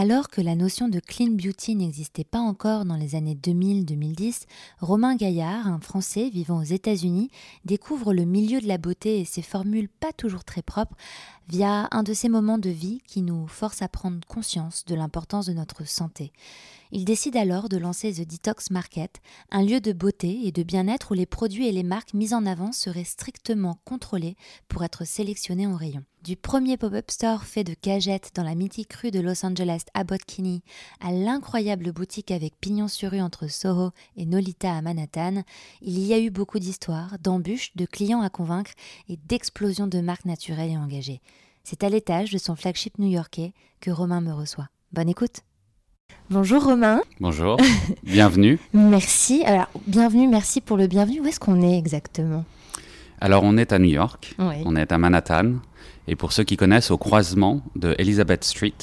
Alors que la notion de clean beauty n'existait pas encore dans les années 2000-2010, Romain Gaillard, un Français vivant aux États-Unis, découvre le milieu de la beauté et ses formules pas toujours très propres via un de ces moments de vie qui nous force à prendre conscience de l'importance de notre santé. Il décide alors de lancer The Detox Market, un lieu de beauté et de bien-être où les produits et les marques mis en avant seraient strictement contrôlés pour être sélectionnés en rayon. Du premier pop-up store fait de cagettes dans la mythique rue de Los Angeles Abbot Kinney à l'incroyable boutique avec pignon sur rue entre Soho et Nolita à Manhattan, il y a eu beaucoup d'histoires, d'embûches, de clients à convaincre et d'explosions de marques naturelles et engagées. C'est à l'étage de son flagship new-yorkais que Romain me reçoit. Bonne écoute Bonjour Romain. Bonjour, bienvenue. merci. Alors, bienvenue, merci pour le bienvenu. Où est-ce qu'on est exactement? Alors, on est à New York, on est à Manhattan, et pour ceux qui connaissent, au croisement de Elizabeth Street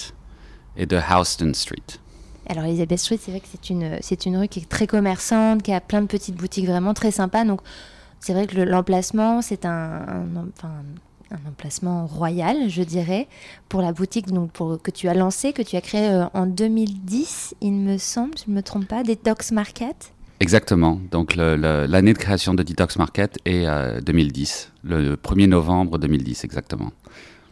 et de Houston Street. Alors, Elizabeth Street, c'est vrai que c'est une, c'est une rue qui est très commerçante, qui a plein de petites boutiques vraiment très sympas. Donc, c'est vrai que l'emplacement, c'est un, un emplacement royal, je dirais, pour la boutique donc pour, que tu as lancée, que tu as créée euh, en 2010, il me semble, je ne me trompe pas, Detox Market. Exactement. Donc l'année de création de Detox Market est 2010, euh, le 1er novembre 2010 exactement.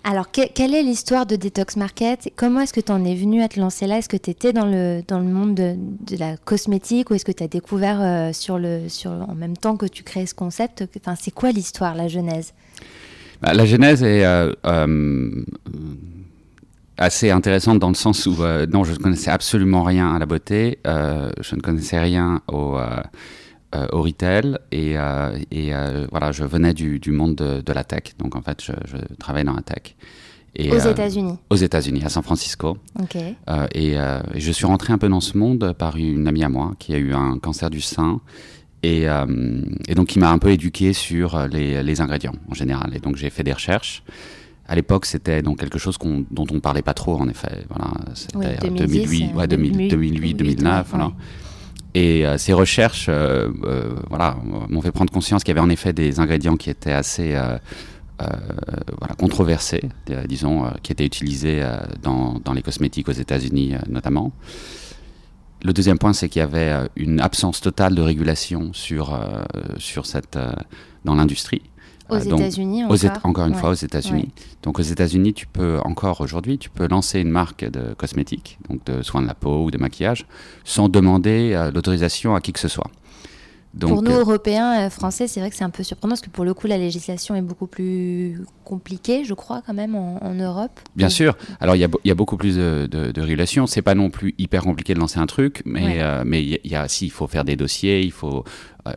Alors, quelle est l'histoire de Detox Market? Comment est-ce que tu en es venu à te lancer là? Est-ce que tu étais dans le, dans le monde de, la cosmétique ou est-ce que tu as découvert euh, sur le, sur, en même temps que tu crées ce concept? Enfin, C'est quoi l'histoire, la genèse? Bah, la genèse est euh, assez intéressante dans le sens où euh, non, je ne connaissais absolument rien à la beauté, je ne connaissais rien au, au retail et, et voilà, je venais du, du monde de, la tech. Donc en fait, je, je travaillais dans la tech. Et, aux États-Unis Aux États-Unis, à San Francisco. Et, je suis rentré un peu dans ce monde par une amie à moi qui a eu un cancer du sein euh, et, donc, il m'a un peu éduqué sur les, ingrédients en général. Et donc, j'ai fait des recherches. À l'époque, c'était donc quelque chose dont on parlait pas trop, en effet. Voilà, c'était 2008, ouais, 2008, 2009. Voilà. Et euh, ces recherches, euh, voilà, m'ont fait prendre conscience qu'il y avait en effet des ingrédients qui étaient assez voilà, controversés, disons, qui étaient utilisés dans, dans, les cosmétiques aux États-Unis notamment. Le deuxième point, c'est qu'il y avait euh, une absence totale de régulation sur, euh, sur cette, euh, dans l'industrie. Aux États-Unis encore, encore une fois aux États-Unis. Donc aux États-Unis, tu peux encore aujourd'hui, tu peux lancer une marque de cosmétiques, donc de soins de la peau ou de maquillage, sans demander l'autorisation à qui que ce soit pour nous, euh, Européens, euh, Français, c'est vrai que c'est un peu surprenant parce que pour le coup, la législation est beaucoup plus compliquée, je crois, quand même, en, Europe. Bien sûr. Alors, il y, a beaucoup plus de, de, de régulation. C'est pas non plus hyper compliqué de lancer un truc, mais euh, mais il y, a, si, il faut faire des dossiers, il faut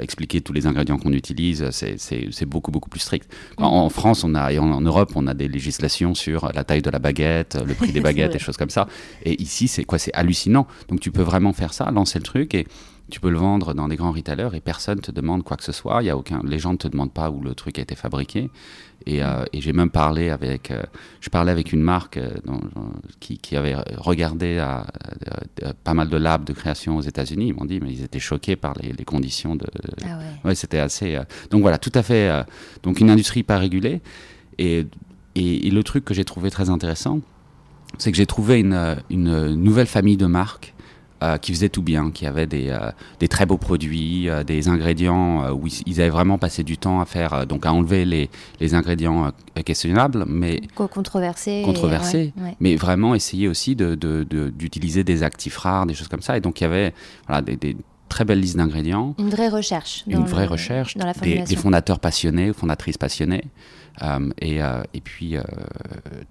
expliquer tous les ingrédients qu'on utilise. C'est beaucoup beaucoup plus strict. Mm. En, France, on a et en, Europe, on a des législations sur la taille de la baguette, le prix des baguettes, des choses comme ça. Et ici, c'est quoi? C'est hallucinant. Donc, tu peux vraiment faire ça, lancer le truc et tu peux le vendre dans des grands retailers et personne te demande quoi que ce soit. Il y a aucun, les gens ne te demandent pas où le truc a été fabriqué. Et, euh, et j'ai même parlé avec, euh, je parlais avec une marque euh, qui, qui, avait regardé pas mal de labs de création aux États-Unis. Ils m'ont dit, mais ils étaient choqués par les, les conditions de. Ah ouais. c'était assez. donc voilà, tout à fait. donc une industrie pas régulée. Et, et, et le truc que j'ai trouvé très intéressant, c'est que j'ai trouvé une, une nouvelle famille de marques euh, qui faisaient tout bien, qui avaient des, euh, des très beaux produits, euh, des ingrédients où ils, avaient vraiment passé du temps à faire, donc à enlever les, les ingrédients questionnables, mais controversés, controversés mais vraiment essayer aussi d'utiliser de, de, des actifs rares, des choses comme ça. Et donc il y avait voilà, des, des très belle liste d'ingrédients. Une vraie recherche. Une vraie recherche. Dans la des, des, fondateurs passionnés, fondatrices passionnées. Euh, et, euh, et, puis euh,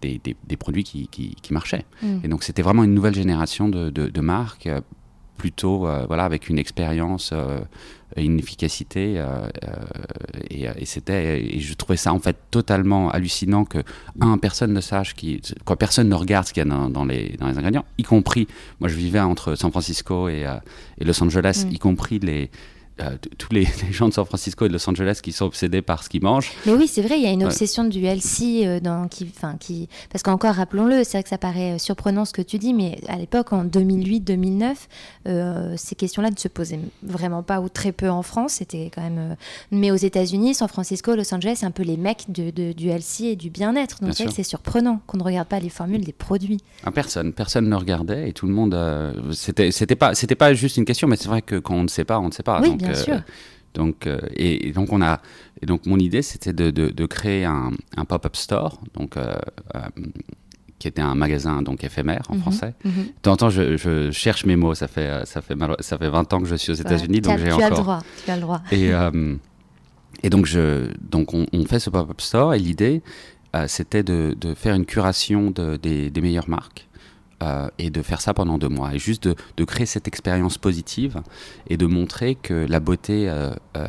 des, des, des, produits qui, qui, qui marchaient. Mm. Et donc c'était vraiment une nouvelle génération de, de, de marques, plutôt voilà, avec une expérience une efficacité et, et c'était et je trouvais ça en fait totalement hallucinant que un personne ne sache qui quoi personne ne regarde ce qu'il y a dans, dans, les, dans les ingrédients y compris moi je vivais entre San Francisco et, et Los Angeles mm. y compris les euh, tous les, gens de San Francisco et de Los Angeles qui sont obsédés par ce qu'ils mangent. Mais oui, c'est vrai, il y a une obsession du healthy euh, dans, qui, qui, parce qu'encore rappelons-le, c'est vrai que ça paraît euh, surprenant ce que tu dis, mais à l'époque, en 2008-2009, ces questions-là ne se posaient vraiment pas ou très peu en France. C'était quand même, mais aux États-Unis, San Francisco, Los Angeles, c'est un peu les mecs de, du healthy et du bien-être. Donc c'est surprenant qu'on ne regarde pas les formules des produits. Ah, personne, personne ne regardait et tout le monde. c'était, c'était pas, c'était pas juste une question, mais c'est vrai que quand on ne sait pas, on ne sait pas. Oui, Bien sûr. Donc, euh, et, donc on a, et donc mon idée c'était de, de, créer un, un pop-up store, donc euh, euh, qui était un magasin donc éphémère en mhm, français. Mm -hmm. De temps en temps, je, je, cherche mes mots. Ça fait ça fait ça fait 20 ans que je suis aux États-Unis, donc j'ai encore. As le droit, tu as le droit. Et et donc je donc on, on fait ce pop-up store et l'idée c'était de, de, faire une curation de, des, des meilleures marques. Euh, et de faire ça pendant deux mois. Et juste de, de créer cette expérience positive et de montrer que la beauté euh, euh,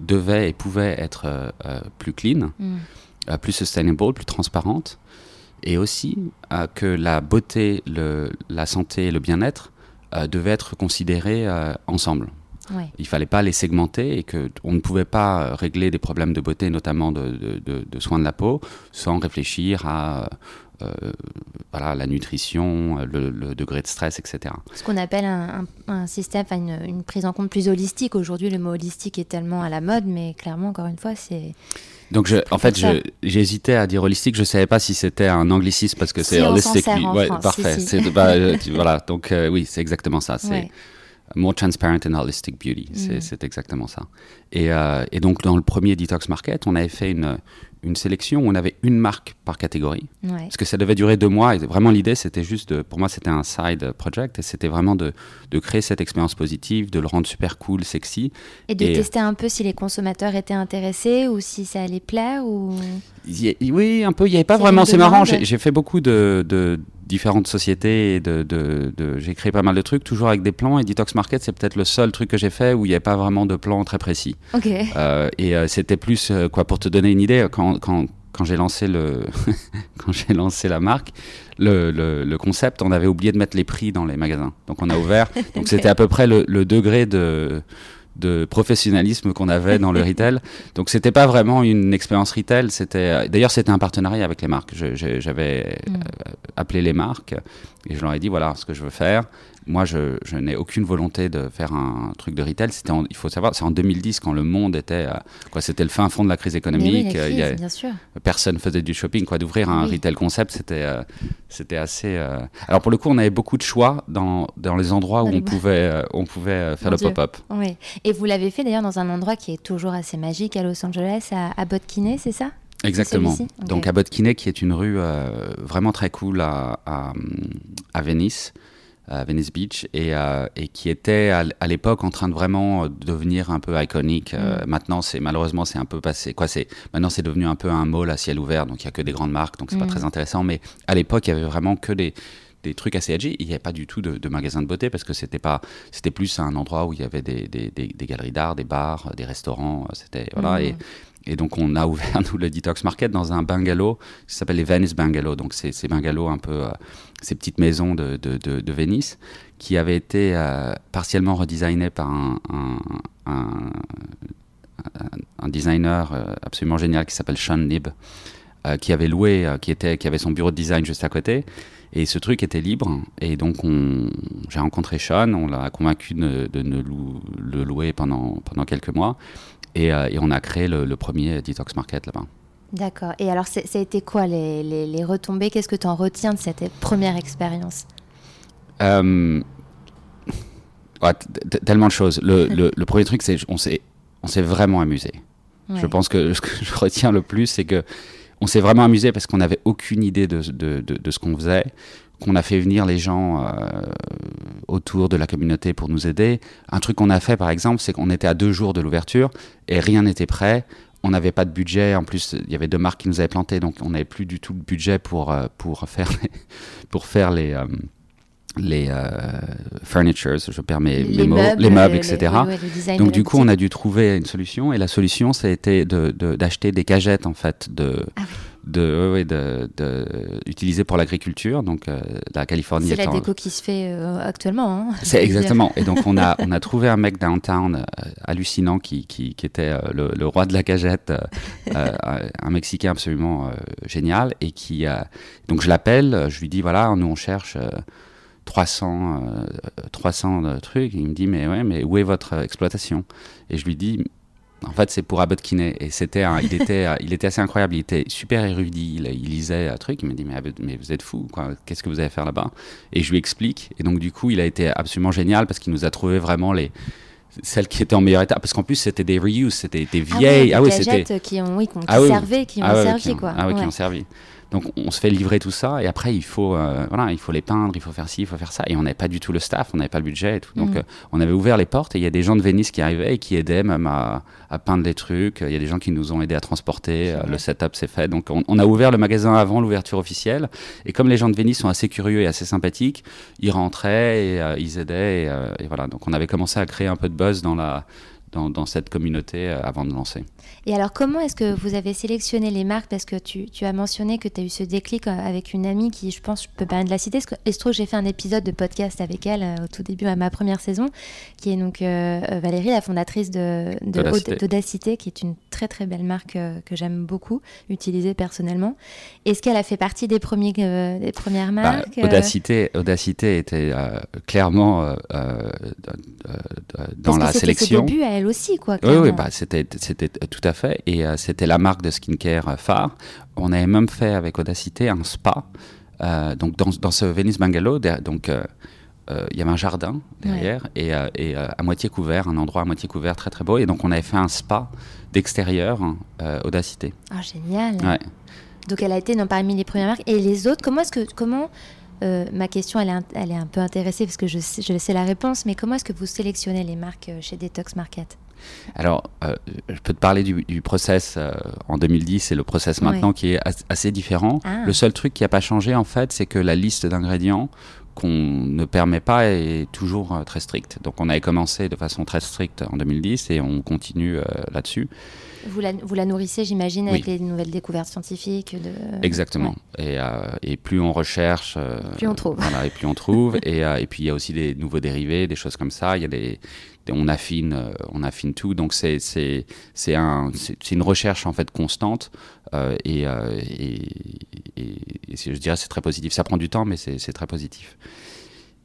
devait et pouvait être plus clean, mm. plus sustainable, plus transparente. Et aussi que la beauté, le, la santé et le bien-être devaient être considérés ensemble. Ouais. Il fallait pas les segmenter et que on ne pouvait pas régler des problèmes de beauté, notamment de, de, soins de la peau, sans réfléchir à voilà, la nutrition, le, le, degré de stress, etc. Ce qu'on appelle un, un, un système, une, une, prise en compte plus holistique. Aujourd'hui, le mot holistique est tellement à la mode, mais clairement, encore une fois, c'est. Donc, je, en fait, j'hésitais à dire holistique. Je savais pas si c'était un anglicisme parce que c'est holistique. Ouais, parfait. Si, si. Bah, voilà. Donc, euh, oui, c'est exactement ça. C'est. Ouais. More transparent and holistic beauty, c'est mm. exactement ça. Et, euh, et, donc dans le premier Detox Market, on avait fait une, une sélection où on avait une marque par catégorie. Ouais. Parce que ça devait durer deux mois. Et vraiment, l'idée, c'était juste, de, pour moi, c'était un side project. Et c'était vraiment de, de, créer cette expérience positive, de le rendre super cool, sexy. Et de et tester un peu si les consommateurs étaient intéressés ou si ça allait plaire ou... Oui, un peu. Il n'y avait pas vraiment. C'est marrant. J'ai fait beaucoup de, de différentes sociétés et de, de, de j'ai créé pas mal de trucs toujours avec des plans. Et Detox Market c'est peut-être le seul truc que j'ai fait où il n'y avait pas vraiment de plan très précis. Okay. euh, et euh, c'était plus euh, quoi pour te donner une idée quand, quand, quand j'ai lancé le quand j'ai lancé la marque le, le, le, concept on avait oublié de mettre les prix dans les magasins. Donc on a ouvert. Donc c'était à peu près le, le degré de de professionnalisme qu'on avait dans le retail. Donc c'était pas vraiment une expérience retail, c'était d'ailleurs c'était un partenariat avec les marques. J'avais mm. appelé les marques et je leur ai dit voilà ce que je veux faire. Moi, je, je n'ai aucune volonté de faire un truc de retail. C'était, il faut savoir, c'est en 2010 quand le monde était, quoi, c'était le fin fond de la crise économique. Oui, la crise, il y a, bien sûr. Personne faisait du shopping, quoi. D'ouvrir un oui. retail concept, c'était, euh, c'était assez. Euh... Alors pour le coup, on avait beaucoup de choix dans, dans les endroits où on pouvait, euh, on pouvait faire Mon le pop-up. Oui. Et vous l'avez fait d'ailleurs dans un endroit qui est toujours assez magique à Los Angeles, à, à Botkiné, c'est ça? Exactement. Okay. Donc à Botkiné, qui est une rue euh, vraiment très cool à, à, à Venise à Venice Beach et, euh, et qui était à, l'époque en train de vraiment devenir un peu iconique. Euh, mm. maintenant, c'est malheureusement c'est un peu passé. Quoi, c'est maintenant c'est devenu un peu un mall à ciel ouvert, donc il y a que des grandes marques, donc c'est mm. pas très intéressant. Mais à l'époque, il y avait vraiment que des des trucs assez edgy. Il n'y avait pas du tout de, de magasin de beauté parce que c'était pas, c'était plus un endroit où il y avait des, des, des, des galeries d'art, des bars, des restaurants. C'était voilà Mm. et et donc, on a ouvert, nous, le Detox Market dans un bungalow qui s'appelle les Venice Bungalow. Donc, c'est ces bungalows un peu, euh, ces petites maisons de, de, Venise qui avaient été euh, partiellement redesignées par un, designer euh, absolument génial qui s'appelle Sean Nib, qui avait loué, qui, était, qui avait son bureau de design juste à côté. Et ce truc était libre. Et donc, j'ai rencontré Sean, on l'a convaincu de, de, le louer pendant quelques mois. Et, euh, et, on a créé le, le premier Detox Market là-bas. D'accord. Et alors, ça a été quoi les, les, les retombées? Qu'est-ce que tu en retiens de cette première expérience? Euh, ouais, Tellement de choses. Le, le, le premier truc, c'est on s'est on s'est vraiment amusé. Ouais. Je pense que ce que je retiens le plus, c'est que on s'est vraiment amusé parce qu'on n'avait aucune idée de, de, de, de ce qu'on faisait, qu'on a fait venir les gens euh, autour de la communauté pour nous aider. Un truc qu'on a fait, par exemple, c'est qu'on était à deux jours de l'ouverture et rien n'était prêt. On n'avait pas de budget. En plus, il y avait deux marques qui nous avaient planté, donc on n'avait plus du tout le budget pour, euh, pour faire les, pour faire les, euh, les furnitures, je perds mes, Les mots, meubles, les meubles, le- etc. le Donc de du coup, on a dû trouver une solution et la solution, ça a été de- de- d'acheter des cagettes en fait de Ah de, ouais, ouais, de, de utilisées pour l'agriculture. Donc euh, la Californie C'est la étant- déco qui se fait euh, actuellement. hein, c'est exactement. Et donc on a on a trouvé un mec downtown euh, hallucinant qui, qui, qui était euh, le, le roi de la cagette, euh, un Mexicain absolument génial et qui donc je l'appelle, je lui dis voilà nous on cherche euh, 300 euh, 300 de trucs. Il me dit mais ouais mais où est votre exploitation? Et je lui dis en fait, c'est pour Abbott Kinney. Et c'était, un- il était, il était assez incroyable. Il était super érudit. Il, il lisait un truc. Il m'a dit, mais, Abbott, mais vous êtes fou. Qu'est-ce que vous allez faire là-bas? Et je lui explique. Et donc, du coup, il a été absolument génial parce qu'il nous a trouvé vraiment les celles qui étaient en meilleur état. Parce qu'en plus, c'était des reuse, c'était des Ah vieilles. Ah ouais, c'était. qui ont, oui, qui Ah oui, oui. servaient, qui ont Ah servi, quoi. Ah ouais, qui ont servi. Donc on se fait livrer tout ça et après il faut euh, voilà il faut les peindre, il faut faire ci, il faut faire ça et on n'avait pas du tout le staff, on n'avait pas le budget et tout. Donc Mhm. euh, on avait ouvert les portes et il y a des gens de Venise qui arrivaient et qui aidaient même à, à peindre les trucs. Il y a des gens qui nous ont aidés à transporter. euh, le setup s'est fait. Donc on, on a ouvert le magasin avant l'ouverture officielle et comme les gens de Venise sont assez curieux et assez sympathiques, ils rentraient et euh, ils aidaient et, et voilà. Donc on avait commencé à créer un peu de buzz dans la dans, dans cette communauté euh, avant de lancer. Et alors, comment est-ce que vous avez sélectionné les marques? Parce que tu, tu as mentionné que tu as eu ce déclic euh, avec une amie qui, je pense, je peux pas de la citer. Il se trouve j'ai fait un épisode de podcast avec elle euh, au tout début, à ma première saison, qui est donc euh, Valérie, la fondatrice de, D'Audacité. Aud- d'Audacité, qui est une très très belle marque euh, que j'aime beaucoup, utiliser personnellement. Est-ce qu'elle a fait partie des, premiers, des premières Bah, marques euh, Audacité, Audacité était clairement dans Parce la sélection. débuts à elle aussi, quoi. Oui, oui, clairement. bah, c'était, c'était tout à fait. Et euh, c'était la marque de skincare euh, phare. On avait même fait avec Audacité un spa. Euh, donc dans, dans ce Venice Bungalow, donc euh, il y avait un jardin derrière et, euh, et, euh, à moitié couvert, un endroit à moitié couvert très très beau. Et donc on avait fait un spa d'extérieur hein, euh, Audacité. Ah, génial. Ouais. Donc elle a été non, parmi les premières marques. Et les autres, comment est-ce que comment euh, ma question elle est, un, elle est un peu intéressée parce que je sais, je sais la réponse, mais comment est-ce que vous sélectionnez les marques euh, chez Detox Market? Alors, euh, je peux te parler du, du process euh, en 2010 et le process Ouais. maintenant qui est as- assez différent. Ah. Le seul truc qui n'a pas changé, en fait, c'est que la liste d'ingrédients qu'on ne permet pas est toujours euh, très stricte. Donc, on avait commencé de façon très stricte en 2010 et on continue là-dessus. Vous la, vous la nourrissez, j'imagine, avec Oui. les nouvelles découvertes scientifiques de... Exactement. Et, euh, et plus on recherche, euh, Plus on trouve. Voilà, et plus on trouve. et, euh, et puis il y a aussi des nouveaux dérivés, des choses comme ça. Il y a des, des- on affine, on affine tout. Donc c'est c'est c'est un une recherche en fait constante. et, et, je dirais c'est très positif. Ça prend du temps, mais c'est très positif.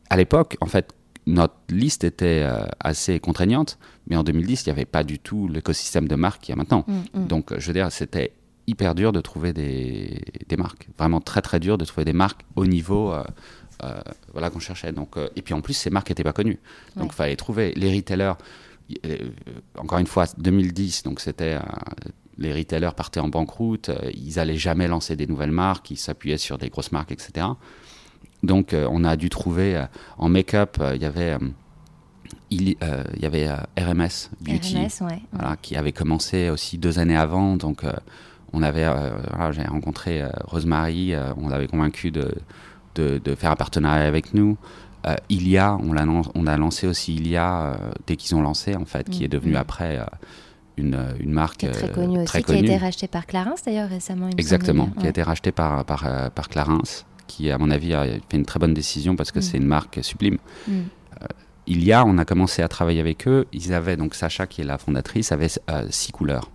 À l'époque, en fait, notre liste était euh, assez contraignante, mais en 2010, il n'y avait pas du tout l'écosystème de marques qu'il y a maintenant. Mm, mm. Donc, je veux dire, c'était hyper dur de trouver des, des marques. Vraiment très, très dur de trouver des marques au niveau euh, euh, voilà, qu'on cherchait. Donc, et puis en plus, ces marques n'étaient pas connues. Donc, il Ouais. fallait trouver les retailers. encore une fois, 2010, donc c'était. les retailers partaient en banqueroute, ils allaient jamais lancer des nouvelles marques, ils s'appuyaient sur des grosses marques, etc. Donc, euh, on a dû trouver euh, en make-up, euh, il y avait, il, il y avait RMS Beauty RMS, ouais. voilà, qui avait commencé aussi deux années avant. Donc, on avait, voilà, j'ai rencontré Rosemary, on l'avait convaincu de, de, de faire un partenariat avec nous. Ilia, on, lan- on a lancé aussi Ilia dès qu'ils ont lancé, en fait, qui est devenue Mhm. après une, une marque Qui est très euh, connue aussi, très qui a été rachetée par Clarins d'ailleurs récemment. Exactement, qui a été racheté par, par, par Clarins, qui, à mon avis, a fait une très bonne décision parce que Mm. c'est une marque sublime. Mm. Il y a, on a commencé à travailler avec eux. Ils avaient, donc Sacha, qui est la fondatrice, avait euh, six couleurs.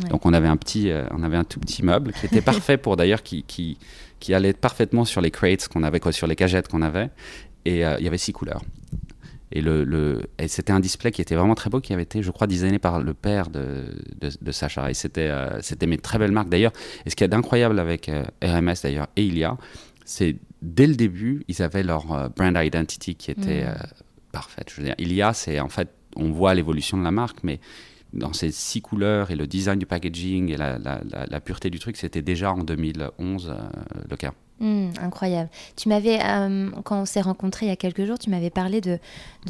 Ouais. Donc on avait un petit, euh, on avait un tout petit meuble qui était parfait pour d'ailleurs qui, qui, qui allait parfaitement sur les crates qu'on avait, quoi, sur les cagettes qu'on avait. Et euh, il y avait six couleurs. Et, le, c'était un display qui était vraiment très beau, qui avait été, je crois, designé par le père de, de, de Sacha. Et c'était, euh, c'était mes très belles marques d'ailleurs. Et ce qu'il y a d'incroyable avec euh, RMS d'ailleurs et Ilia, c'est dès le début, ils avaient leur euh, brand identity qui était Mm. parfaite. Je veux dire, Ilia, c'est en fait, on voit l'évolution de la marque, mais dans ces six couleurs et le design du packaging et la, la, la, la pureté du truc, c'était déjà en 2011 euh, le cas. Hmm, incroyable. Tu m'avais, euh, quand on s'est rencontrés il y a quelques jours, tu m'avais parlé de,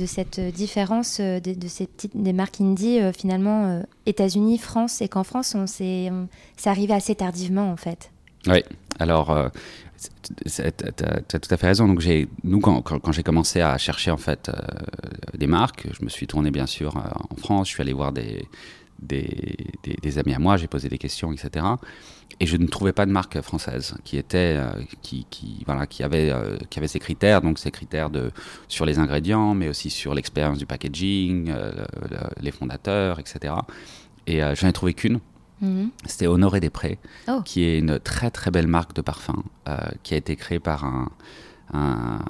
cette différence euh, de, ces des marques indie euh, finalement États-Unis, France, et qu'en France, on s'est, c'est arrivé assez tardivement en fait. Oui. Alors, tu as, tout à fait raison. Donc, nous, quand, j'ai commencé à chercher en fait des marques, je me suis tourné bien sûr en France. Je suis allé voir des, des amis à moi, j'ai posé des questions, etc et je ne trouvais pas de marque française qui était euh, qui, qui, voilà qui avait euh, qui avait ces critères donc ces critères de sur les ingrédients mais aussi sur l'expérience du packaging euh, les fondateurs etc et j'en ai trouvé qu'une mhm. C'était Honoré des Prés, oh. qui est une très très belle marque de parfum, qui a été créée par un, un,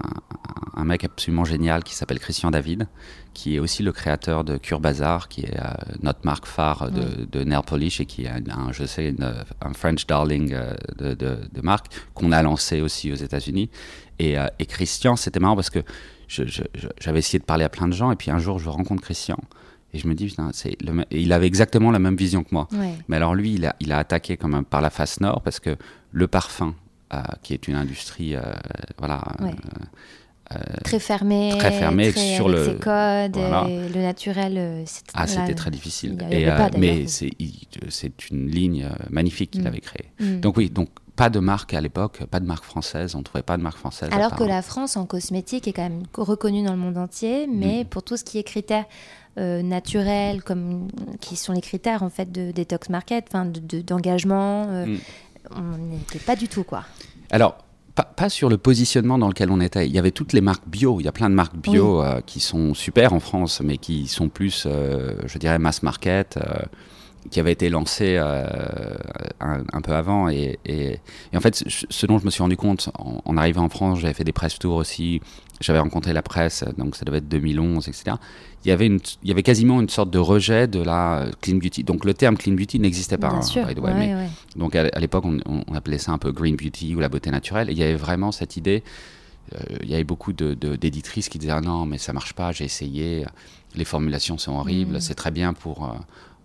un, mec absolument génial qui s'appelle Christian David, qui est aussi le créateur de Cure Bazar, qui est euh, notre marque phare de, de, nail polish et qui est un, je sais, un French darling euh, de, de, de, marque qu'on a lancé aussi aux États-Unis. Et, euh, et, Christian, c'était marrant parce que j'avais essayé de parler à plein de gens et puis un jour je rencontre Christian. Et je me dis, putain, le, il avait exactement la même vision que moi. Mais alors lui, il a, il a attaqué quand même par la face nord parce que le parfum, qui est une industrie, voilà, euh, très fermé, très fermé sur le ses codes, et le naturel. Euh, ah, c'était très difficile. Et, euh, mais c'est une ligne magnifique qu'il mm. avait créée. Mm. Donc oui, donc pas de marque à l'époque, pas de marque française, on trouvait pas de marque française. Alors que la France en cosmétique est quand même reconnue dans le monde entier, mais mm. pour tout ce qui est critères naturels, comme qui sont les critères en fait de detox market, enfin d'engagement, on n'était pas du tout quoi. Alors pas, sur le positionnement dans lequel on était. Il y avait toutes les marques bio. Il y a plein de marques bio euh, qui sont super en France, mais qui sont plus, euh, je dirais, mass market, euh, qui avaient été lancées un, peu avant. Et, en fait, ce dont je me suis rendu compte en, en arrivant en France, j'avais fait des press tours aussi j'avais rencontré la presse, donc ça devait être 2011, etc. Il y avait, une, il y avait quasiment une sorte de rejet de la clean beauty. Donc le terme clean beauty n'existait pas. Bien sûr. Donc à, l'époque, on, appelait ça un peu green beauty ou la beauté naturelle. Et il y avait vraiment cette idée. Euh, il y avait beaucoup d'éditrices de, qui disaient ah non, mais ça marche pas, j'ai essayé, les formulations sont horribles, mm. c'est très bien pour. Euh,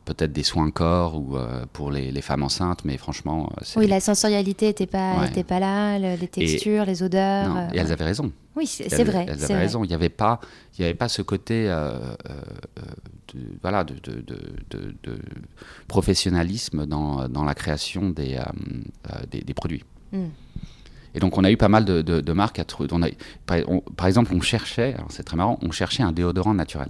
peut-être des soins corps ou euh, pour les, les, femmes enceintes, mais franchement. Oui, la sensorialité n'était pas, était pas là, les textures, les odeurs. Non, et elles avaient raison. Oui, c'est vrai. Elles avaient raison. Il n'y avait, pas, il y avait pas ce côté euh, euh, de, voilà, de, de, de, professionnalisme dans, dans, la création des, euh, des, des, produits. Hmm. Et donc, on a eu pas mal de, marques à trouver. par, par, exemple, on cherchait, c'est très marrant, on cherchait un déodorant naturel.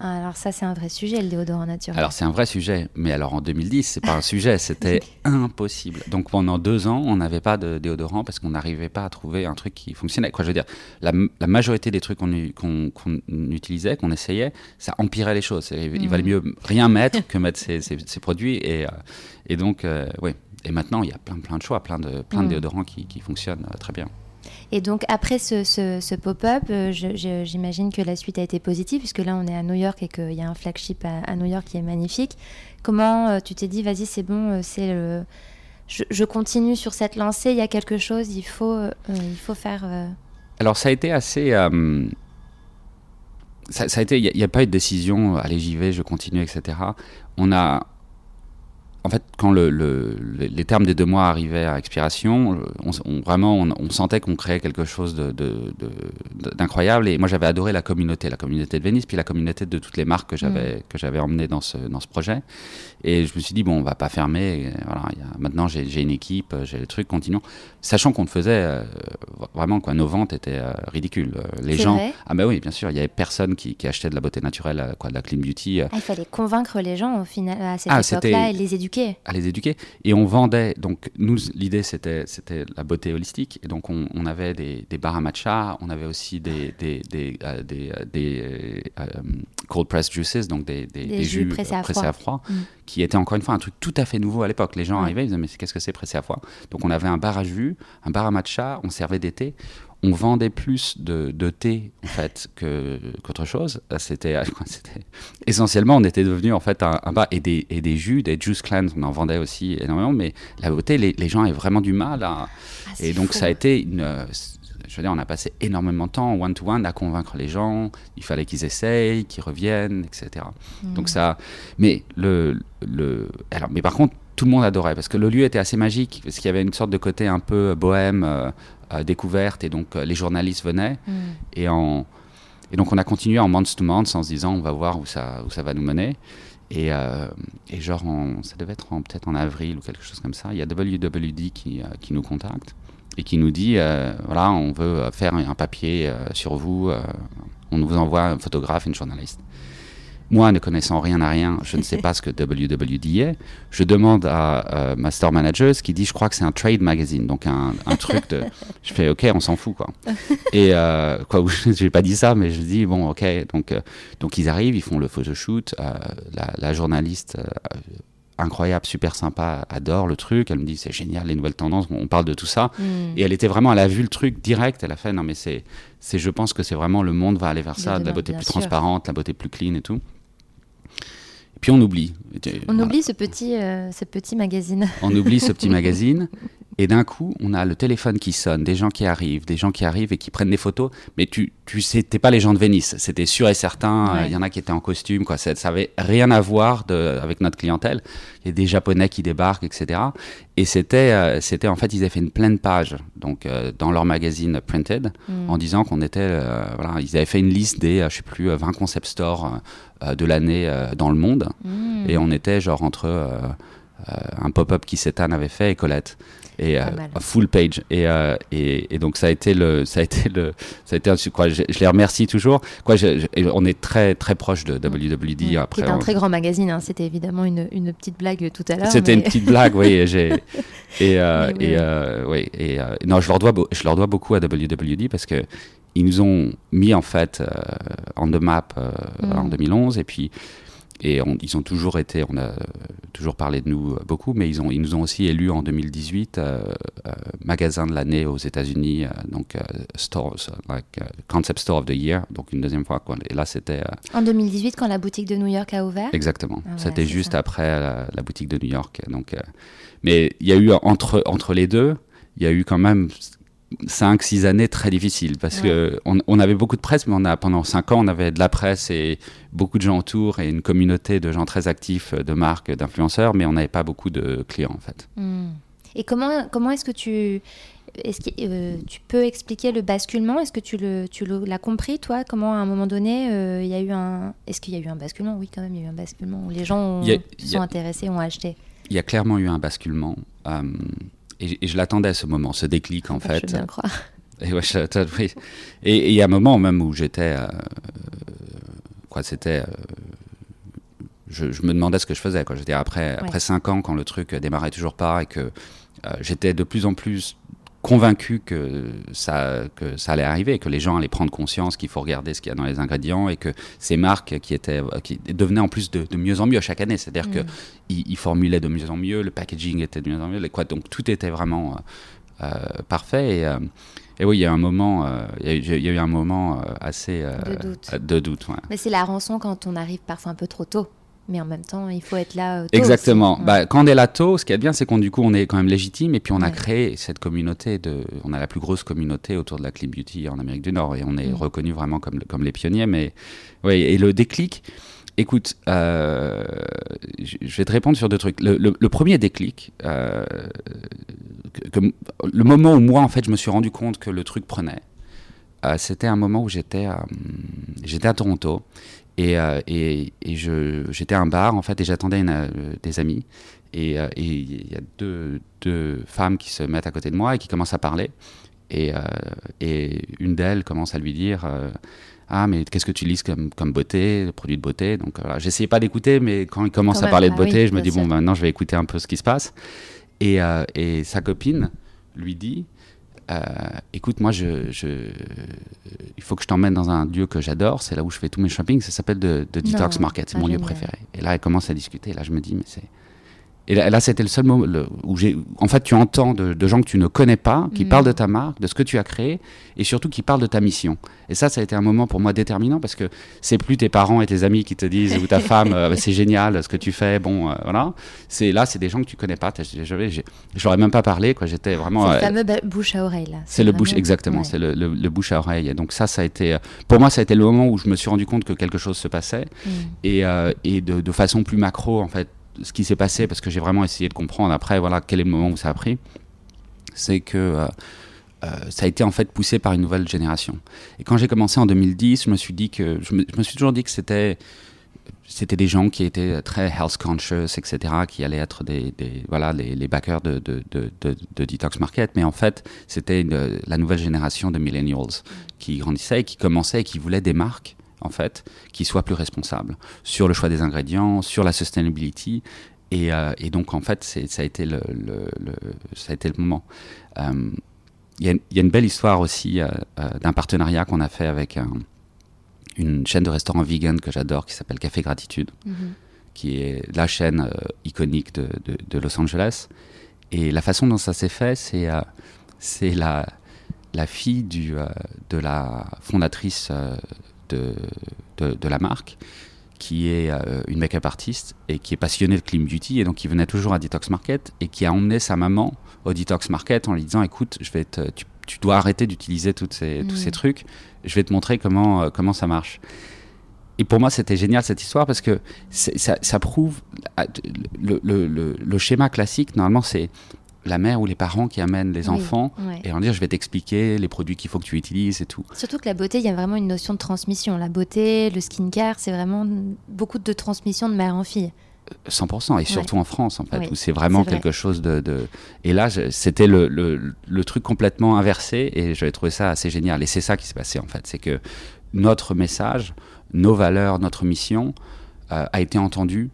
Ah, alors ça, c'est un vrai sujet, le déodorant naturel. Alors c'est un vrai sujet, mais alors en 2010, c'est pas un sujet, c'était impossible. Donc pendant deux ans, on n'avait pas de déodorant parce qu'on n'arrivait pas à trouver un truc qui fonctionnait. Quoi, je veux dire, la, majorité des trucs qu'on utilisait, qu'on essayait, ça empirait les choses. Il, valait mm. mieux rien mettre que mettre ces, produits. Et, euh, et donc, euh, oui. Et maintenant, il y a plein, plein de choix, plein de, plein de mm. déodorants qui, qui fonctionnent euh, très bien. Et donc après ce, pop-up, euh, j'imagine que la suite a été positive, puisque là on est à New York et qu'il y a un flagship à, New York qui est magnifique. Comment euh, tu t'es dit, vas-y, c'est bon, euh, c'est. Je, continue sur cette lancée, il y a quelque chose, il faut, il faut faire... Alors ça a été assez... Ça, a été, il n'y a, a, pas eu de décision, allez j'y vais, je continue, etc. On a, en fait, quand le, les termes des deux mois arrivaient à expiration, on, vraiment, on, sentait qu'on créait quelque chose d'incroyable. et moi, j'avais adoré la communauté, la communauté de Venise, puis la communauté de toutes les marques que j'avais mm. que j'avais emmenées dans ce dans ce projet. Et je me suis dit bon, on va pas fermer. Voilà, maintenant, j'ai une équipe, j'ai le truc, continuons. Sachant qu'on faisait euh, vraiment quoi, nos ventes étaient euh, ridicules. Les gens, ah ben oui, bien sûr, il y avait personne qui, achetait de la beauté naturelle, euh, quoi, de la clean beauty. Ah, il fallait convaincre les gens au final à cette ah, époque-là et les éduquer à les éduquer. Et on vendait, donc nous, l'idée c'était, c'était la beauté holistique. Et donc on, avait des, des matcha, on avait aussi des, des, euh, euh, euh, cold pressed juices, donc des, des, jus, pressés à froid, mm. qui étaient encore une fois un truc tout à fait nouveau à l'époque. Les gens arrivaient, ils disaient mais qu'est-ce que c'est pressé à froid? Donc on avait un bar à jus, un bar à matcha, on servait des thés on vendait plus de, thé en fait que qu'autre chose. C'était essentiellement on était devenu en fait un, bar et des, et des jus, des juice cleanse, on en vendait aussi énormément. Mais la beauté, les, les gens avaient vraiment du mal à. Ah, et donc ça a été une. Je veux dire, on a passé énormément de temps one to one à convaincre les gens. Il fallait qu'ils essayent, qu'ils reviennent, etc. Hmm. Donc ça. Mais le le. Alors, mais par contre tout le monde adorait parce que le lieu était assez magique parce qu'il y avait une sorte de côté un peu bohème euh, découverte et donc les journalistes venaient. Mm. Et, en, et donc on a continué en month to month en se disant on va voir où ça, où ça va nous mener. Et, et genre, en, ça devait être peut-être en avril ou quelque chose comme ça, il y a WWD qui, qui nous contacte et qui nous dit voilà, on veut faire un papier sur vous, on vous envoie un photographe, une journaliste. Moi, ne connaissant rien à rien, je ne sais pas ce que WWD est. Je demande à euh, ma store manager, qui dit, je crois que c'est un trade magazine, donc un, truc de. Je fais, ok, on s'en fout, quoi. Et euh, quoi, j'ai pas dit ça, mais je dis, bon, ok. Donc, euh, donc ils arrivent, ils font le photoshoot. Euh, la, la, journaliste incroyable, super sympa, adore le truc. Elle me dit c'est génial, les nouvelles tendances, on parle de tout ça. Mm. Et elle était vraiment, elle a vu le truc direct. Elle a fait non mais c'est, c'est, je pense que c'est vraiment le monde va aller vers ça, de la beauté plus sûr. transparente, la beauté plus clean et tout. Puis on oublie. On oublie ce petit, euh, ce petit magazine. On oublie ce petit magazine. Et d'un coup, on a le téléphone qui sonne, des gens qui arrivent, des gens qui arrivent et qui prennent des photos. Mais tu, tu sais, t'es pas les gens de Venise. C'était sûr et certain. Il Ouais. y en a qui étaient en costume, quoi. Ça, ça avait rien à voir de, avec notre clientèle. Il y a des Japonais qui débarquent, etc. Et c'était, euh, c'était en fait, ils avaient fait une pleine page, donc euh, dans leur magazine Printed, Mm. en disant qu'on était, euh, voilà, ils avaient fait une liste des, euh, je sais plus, euh, 20 concept stores euh, de l'année euh, dans le monde. Mm. Et on était genre entre euh, euh, un pop-up qui Setan avait fait et Colette. Et euh, full page et, euh, et, et donc ça a été le ça a été le ça a été un quoi je, je les remercie toujours quoi je- je- on est très très proche de WWD Mm. Qui après un on- très grand magazine. hein. C'était évidemment une, une petite blague tout à l'heure. c'était mais- une petite blague oui et j'ai et, euh, oui, et oui. euh, oui, et euh, non je leur dois je leur dois beaucoup à WWD parce que ils nous ont mis en fait euh, en the map euh, Mm. en 2011 et puis et on- ils ont toujours été, on a euh, toujours parlé de nous euh, beaucoup, mais ils, ont, ils nous ont aussi élus en 2018 euh, euh, magasin de l'année aux États-Unis, euh, donc euh, stores, euh, like, euh, Concept Store of the Year, donc une deuxième fois. Quoi. Et là, c'était euh, En 2018, quand la boutique de New York a ouvert? exactement. Ah c'était juste ça. après la, la boutique de New York. Donc, euh, mais il y a eu entre, entre les deux, il y a eu quand même 5-6 années très difficiles parce Ouais. que on, on avait beaucoup de presse, mais on a, pendant 5 ans, on avait de la presse et beaucoup de gens autour et une communauté de gens très actifs, de marques, d'influenceurs, mais on n'avait pas beaucoup de clients en fait. Mm. Et comment, comment est-ce que tu. Est-ce que euh, tu peux expliquer le basculement? Est-ce que tu le, tu l'as compris toi? Comment à un moment donné euh, il y a eu un Est-ce qu'il y a eu un basculement? Oui, quand même, il y a eu un basculement où les gens ont- a- sont a- intéressés, ont acheté. Il y a clairement eu un basculement. euh, et, et je l'attendais à ce moment, ce déclic en Je fait. veux bien le croire. Et, ouais, je- oui. et, il y a un moment même où j'étais. euh, quoi, c'était. euh, je, je me demandais ce que je faisais. Quoi. J'étais après, après cinq ans, quand le truc démarrait toujours pas et que euh, j'étais de plus en plus convaincu que ça, que ça allait arriver, que les gens allaient prendre conscience qu'il faut regarder ce qu'il y a dans les ingrédients et que ces marques qui, étaient, qui devenaient en plus de, de mieux en mieux chaque année, c'est-à-dire Mm. qu'ils ils formulaient de mieux en mieux, le packaging était de mieux en mieux, les- quoi, donc tout était vraiment euh, euh, parfait. Et, euh, et oui, il y a un moment, euh, il y a eu- il y, a eu un moment assez De doute. de doute, ouais. Mais c'est la rançon quand on arrive parfois un peu trop tôt. Mais en même temps, il faut être là. euh, tôt Exactement. aussi. Ouais. Bah, quand on est là tôt, ce qui est bien, c'est qu'on du coup, on est quand même légitime et puis on a Ouais. créé cette communauté de, on a la plus grosse communauté autour de la clean beauty en Amérique du Nord et on est Mm. reconnu vraiment comme le- comme les pionniers. Mais oui, et le déclic. Écoute, euh, je je vais te répondre sur deux trucs. Le, le- le premier déclic, euh, que- que- le moment où moi, en fait, je me suis rendu compte que le truc prenait, euh, c'était un moment où j'étais à, j'étais à Toronto et, euh, et, et je, j'étais à un bar, en fait, et j'attendais euh, des amis. Et euh, et il y a deux, deux femmes qui se mettent à côté de moi et qui commencent à parler. Et, et une d'elles commence à lui dire Ah, mais qu'est-ce que tu lises comme, comme beauté, produit de beauté? Donc voilà, j'essayais pas d'écouter, mais quand il commence Quand à même, parler de ah beauté, oui, je me dis Bon, sûr. maintenant je vais écouter un peu ce qui se passe. Et, euh, et sa copine lui dit euh, Écoute, moi, je, je- il faut que je t'emmène dans un lieu que j'adore, c'est là où je fais tous mes shopping, ça s'appelle The, The Detox Market, c'est mon lieu préféré. Et là, elle commence à discuter, et là, je me dis Mais c'est. Et là, là, c'était le seul moment le- où j'ai. En fait, tu entends de, de gens que tu ne connais pas, qui Mhm. parlent de ta marque, de ce que tu as créé, et surtout qui parlent de ta mission. Et ça, ça a été un moment pour moi déterminant parce que c'est plus tes parents et tes amis qui te disent, ou ta femme, euh, c'est génial ce que tu fais, bon, euh, voilà. C'est là, c'est des gens que tu connais pas. J'aurais même pas parlé, quoi. J'étais vraiment. C'est le euh, fameux bouche à oreille là. c'est le bouche, exactement, ouais. c'est le, le- le bouche à oreille. Et donc ça, ça a été, pour moi, ça a été le moment où je me suis rendu compte que quelque chose se passait Mm. et, et de, de façon plus macro, en fait, ce qui s'est passé, parce que j'ai vraiment essayé de comprendre après, voilà, quel est le moment où ça a pris, c'est que euh, ça a été en fait poussé par une nouvelle génération. Et quand j'ai commencé en 2010, je me suis dit que je me, suis toujours dit que c'était c'était des gens qui étaient très health conscious, etc., qui allaient être des, voilà les, backers de, de, de, de, Detox Market. Mais en fait, c'était la nouvelle génération de millennials qui grandissait qui commençait et qui voulaient des marques en fait qui soient plus responsables sur le choix des ingrédients, sur la sustainability. Et, euh, et donc en fait, ça a été le, le, ça a été le moment. Euh, il y, y, a une belle histoire aussi euh, d'un partenariat qu'on a fait avec un une chaîne de restaurants vegan que j'adore qui s'appelle Café Gratitude, mm -hmm. qui est la chaîne euh, iconique de, de, de, Los Angeles. Et la façon dont ça s'est fait, c'est euh, c'est la, la fille du, euh, de la fondatrice de, de, de, la marque, qui est euh, une make-up artiste et qui est passionnée de clean beauty et donc qui venait toujours à Detox Market et qui a emmené sa maman au Detox Market en lui disant écoute, je vais te, tu, tu dois arrêter d'utiliser ces, mmh. tous ces trucs je vais te montrer comment, euh, comment ça marche. Et pour moi, c'était génial cette histoire parce que ça, ça, prouve le, le, le, le, schéma classique. Normalement, c'est la mère ou les parents qui amènent les oui, enfants ouais. et en dire je vais t'expliquer les produits qu'il faut que tu utilises et tout. Surtout que la beauté, il y a vraiment une notion de transmission. La beauté, le skincare, c'est vraiment beaucoup de transmission de mère en fille. 100% et surtout ouais. en France en fait oui, où c'est vraiment quelque chose de, de, et là c'était le, le, le, truc complètement inversé et j'avais trouvé ça assez génial et c'est ça qui s'est passé en fait c'est que notre message nos valeurs notre mission euh, a été entendu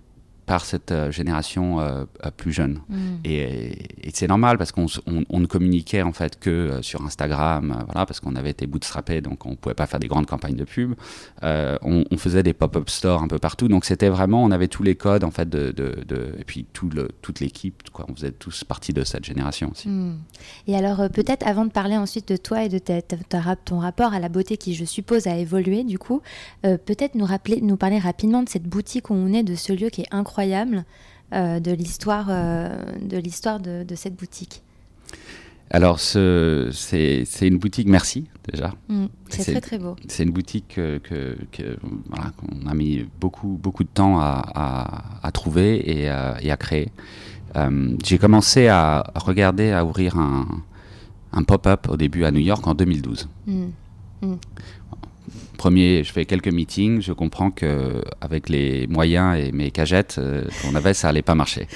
par cette euh, génération euh, plus jeune. Mm. Et, et c'est normal parce qu'on on, on, ne communiquait en fait que euh, sur Instagram, euh, voilà, parce qu'on avait été bootstrappé, donc on pouvait pas faire des grandes campagnes de pub. Euh, on, on, faisait des pop-up stores un peu partout, donc c'était vraiment, on avait tous les codes en fait de, de, de et puis tout le, toute l'équipe, quoi. On faisait tous partie de cette génération aussi. Mm. Et alors peut-être avant de parler ensuite de toi et de ta, ta, ta, ton rapport à la beauté qui, je suppose, a évolué du coup, peut-être nous rappeler, nous parler rapidement de cette boutique où on est, de ce lieu qui est incroyable incroyable euh, de l'histoire euh, de l'histoire de, de, cette boutique. Alors, c'est une boutique, merci déjà. Mmh, c'est très très beau. C'est une boutique que, que, que voilà, qu'on a mis beaucoup, beaucoup de temps à, à, à trouver et à, et à créer. Euh, J'ai commencé à regarder, à ouvrir un, un pop-up au début à New York en 2012. Mmh. Mmh premier, je fais quelques meetings, je comprends que avec les moyens et mes cagettes euh, qu'on avait, ça allait pas marcher.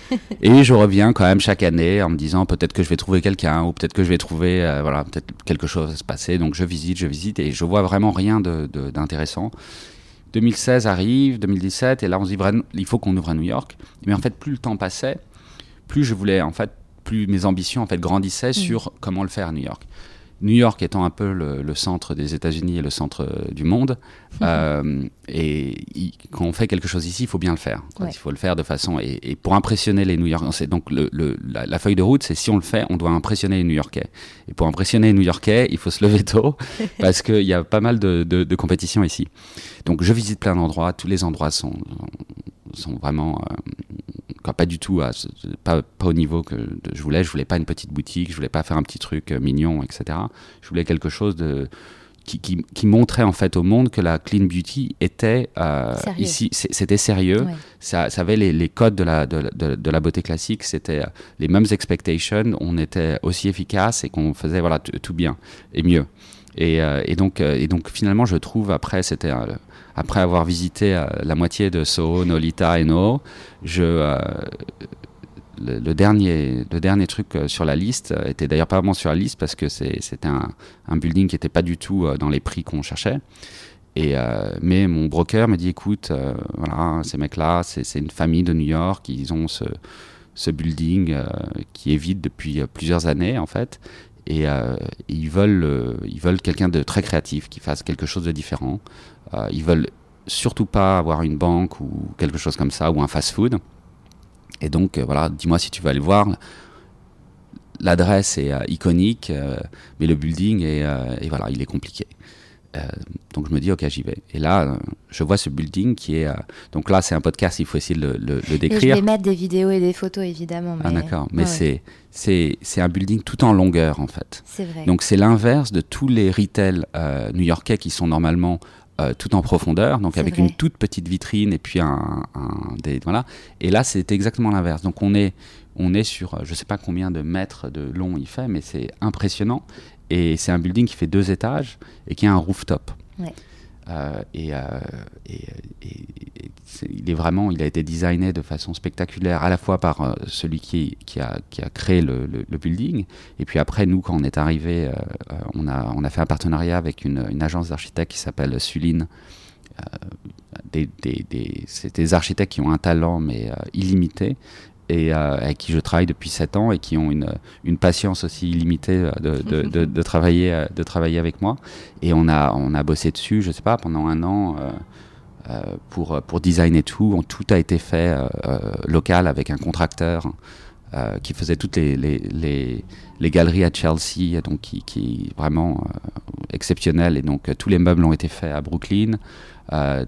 et je reviens quand même chaque année en me disant peut-être que je vais trouver quelqu'un ou peut-être que je vais trouver euh, voilà peut-être quelque chose va se passer. Donc je visite, je visite et je vois vraiment rien d'intéressant. De, 2016 arrive, 2017 et là on se dit il faut qu'on ouvre à New York. Mais en fait plus le temps passait, plus je voulais en fait plus mes ambitions en fait grandissaient mmh. sur comment le faire à New York. New York étant un peu le, le centre des États-Unis et le centre euh, du monde, euh, et il, quand on fait quelque chose ici, il faut bien le faire. Ouais. Il faut le faire de façon et, et pour impressionner les New Yorkais. C'est donc le, le, la, la, feuille de route, c'est si on le fait, on doit impressionner les New Yorkais. Et pour impressionner les New Yorkais, il faut se lever tôt parce qu'il y a pas mal de, de, de compétition ici. Donc je visite plein d'endroits. Tous les endroits sont sont vraiment euh, pas du tout à, pas, pas au niveau que je voulais. Je voulais pas une petite boutique je voulais pas faire un petit truc euh, mignon etc je voulais quelque chose de qui, qui, qui, montrait en fait au monde que la clean beauty était euh, ici c'était sérieux. Ouais. ça, ça avait les, les, codes de la, de, de, de la beauté classique c'était les mêmes expectations on était aussi efficace et qu'on faisait voilà tout bien et mieux. Et, euh, et donc euh, et donc finalement je trouve après c'était après avoir visité euh, la moitié de Soho, Nolita et No, je, euh, le, dernier, truc euh, sur la liste était d'ailleurs pas vraiment sur la liste parce que c'était un, building qui n'était pas du tout dans les prix qu'on cherchait. Mais mon broker me dit écoute, ces mecs-là, c'est une famille de New York, ils ont ce, building qui est vide depuis plusieurs années en fait. Et ils veulent quelqu'un de très créatif qui fasse quelque chose de différent. Euh, ils veulent surtout pas avoir une banque ou quelque chose comme ça ou un fast-food. Et donc euh, voilà, dis-moi si tu veux aller voir. L'adresse est euh, iconique, euh, mais le building est, et voilà, il est compliqué. Donc je me dis ok j'y vais et là je vois ce building qui est donc là c'est un podcast il faut essayer de le, le, le décrire et je vais mettre des vidéos et des photos évidemment mais... ah d'accord mais ouais, c'est c'est c'est un building tout en longueur en fait c'est vrai donc c'est l'inverse de tous les retail euh, new-yorkais qui sont normalement euh, tout en profondeur, donc avec vrai. une toute petite vitrine et puis un, un- des voilà. Et là, c'est exactement l'inverse. Donc on est on est sur euh, je sais pas combien de mètres de long il fait, mais c'est impressionnant. Et c'est un building qui fait deux étages et qui a un rooftop. Ouais. Euh, et, euh, c'est- il est vraiment, il a été designé de façon spectaculaire, à la fois par euh, celui qui, a, créé le, building, et puis après, nous, quand on est arrivé, euh, euh, on, a, fait un partenariat avec une, agence d'architectes qui s'appelle Suline. Euh, c'est des architectes qui ont un talent, mais euh, illimité, et euh, avec qui je travaille depuis 7 ans, et qui ont une, une patience aussi illimitée euh, de, de, de- de travailler, euh, de travailler avec moi. Et on a, on a bossé dessus, je sais pas, pendant un an. euh, euh, pour, pour designer tout. On- Tout a été fait local avec un contracteur euh, qui faisait toutes les, les, les, les galeries à Chelsea, donc qui, qui est vraiment euh, exceptionnel. Et donc euh, tous les meubles ont été faits à Brooklyn.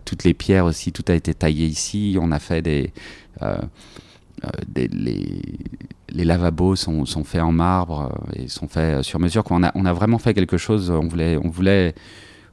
Toutes les pierres aussi, tout a été taillé ici. On a fait des. Euh, les, lavabos sont, faits en marbre euh, et sont faits euh, sur mesure. On, a, vraiment fait quelque chose. On voulait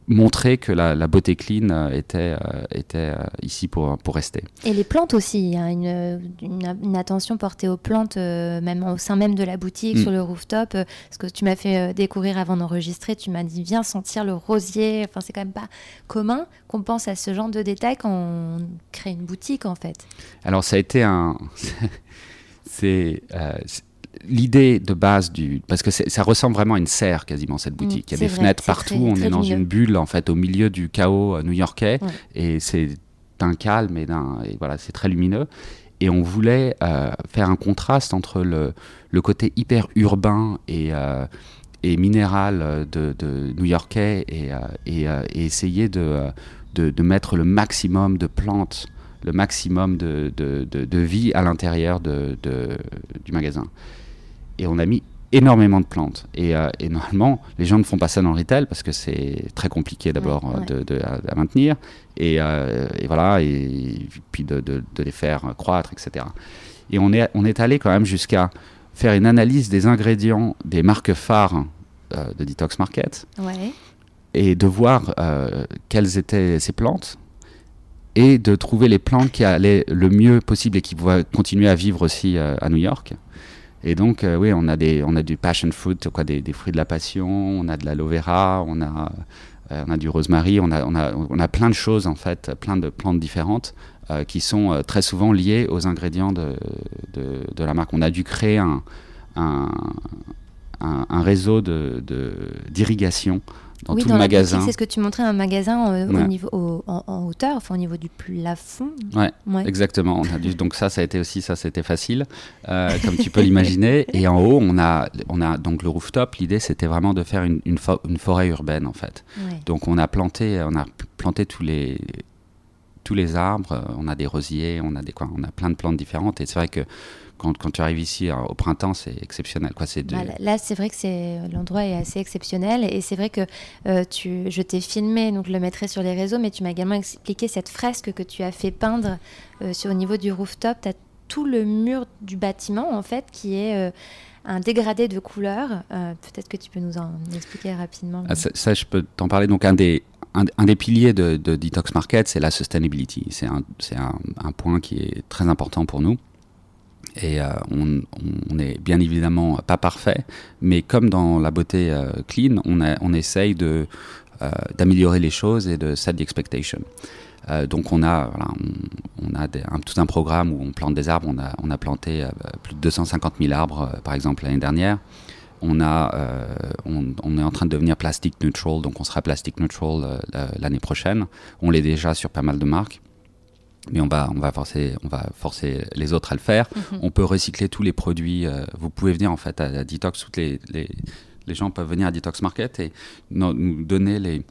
montrer que la, la beauté clean euh, était, euh, était euh, ici pour, pour rester. Et les plantes aussi, il y a une, une- attention portée aux plantes, même au sein même de la boutique, Mm. sur le rooftop. ce que tu m'as fait découvrir avant d'enregistrer, tu m'as dit viens sentir le rosier. Enfin, c'est quand même pas commun qu'on pense à ce genre de détails quand on crée une boutique en fait. Alors ça a été un... c'est... euh, c'est- L'idée de base du... Parce que ça ressemble vraiment à une serre quasiment cette boutique. Il y a Mm, des vrai, fenêtres partout, très- on très est dans lumineux. une bulle en fait au milieu du chaos euh, new-yorkais Ouais. et c'est d'un calme et d'un... voilà, c'est très lumineux. Et on voulait euh, faire un contraste entre le, le côté hyper urbain et, euh, et minéral de, de new-yorkais et, et, et essayer de, de, de mettre le maximum de plantes, le maximum de, de, de- de vie à l'intérieur de- du magasin. Et on a mis énormément de plantes. Et, euh, et normalement, les gens ne font pas ça dans le retail parce que c'est très compliqué d'abord Ouais, euh, de, de- à, à maintenir. Et, euh, et voilà, et puis de, de- de les faire croître, etc. Et on est, on est allé quand même jusqu'à faire une analyse des ingrédients des marques phares euh, de Detox Market Ouais. et de voir quelles étaient ces plantes et de trouver les plantes qui allaient le mieux possible et qui pouvaient continuer à vivre aussi à New York. Et donc, euh, oui, on a, des, on a du passion fruit, quoi, des, fruits de la passion, on a de l'aloe vera, on a, euh, on a du rosemary, on a, on, a, on a plein de choses, en fait, plein de plantes différentes euh, qui sont très souvent liées aux ingrédients de, de, de la marque. On a dû créer un, un, un, réseau de- de- d'irrigation dans oui, tout dans le magasin. c'est ce que tu montrais, un magasin euh, au niveau, au- en, en hauteur, enfin au niveau du plafond. Ouais, Ouais. Exactement. On a dû- donc ça, ça a été aussi ça, c'était facile, euh, comme tu peux l'imaginer. Et en haut, on a, on a donc le rooftop. L'idée, c'était vraiment de faire une, une, fo- une forêt urbaine en fait. Donc on a planté, on a planté tous les tous les arbres. On a des rosiers, on a des quoi, on a plein de plantes différentes. Et c'est vrai que quand, quand tu arrives ici euh, au printemps, c'est exceptionnel. Quoi, c'est de- Bah, là, c'est vrai que c'est l'endroit est assez exceptionnel et c'est vrai que euh, tu, je t'ai filmé, donc je le mettrai sur les réseaux, mais tu m'as également expliqué cette fresque que tu as fait peindre euh, sur au niveau du rooftop. Tu as tout le mur du bâtiment en fait qui est euh, un dégradé de couleurs. Peut-être que tu peux nous en expliquer rapidement. Ah, ça, ça, je peux t'en parler. Donc, un des, un, un des piliers de, de Detox Market, c'est la sustainability. C'est un, un, un point qui est très important pour nous. Et euh, on, on est bien évidemment pas parfait, mais comme dans la beauté euh, clean, on, essaye euh, d'améliorer les choses et de set the expectation. Donc on a, tout un programme où on plante des arbres. On a, planté plus de 250 000 arbres, par exemple, l'année dernière. On, est en train de devenir plastic neutral, donc on sera plastic neutral la- l'année prochaine. On l'est déjà sur pas mal de marques, mais on va, on va, forcer, on va forcer les autres à le faire. Mhm. On peut recycler tous les produits. euh, vous pouvez venir en fait à, à Detox, toutes les, les, les gens peuvent venir à Detox Market et no- nous donner les,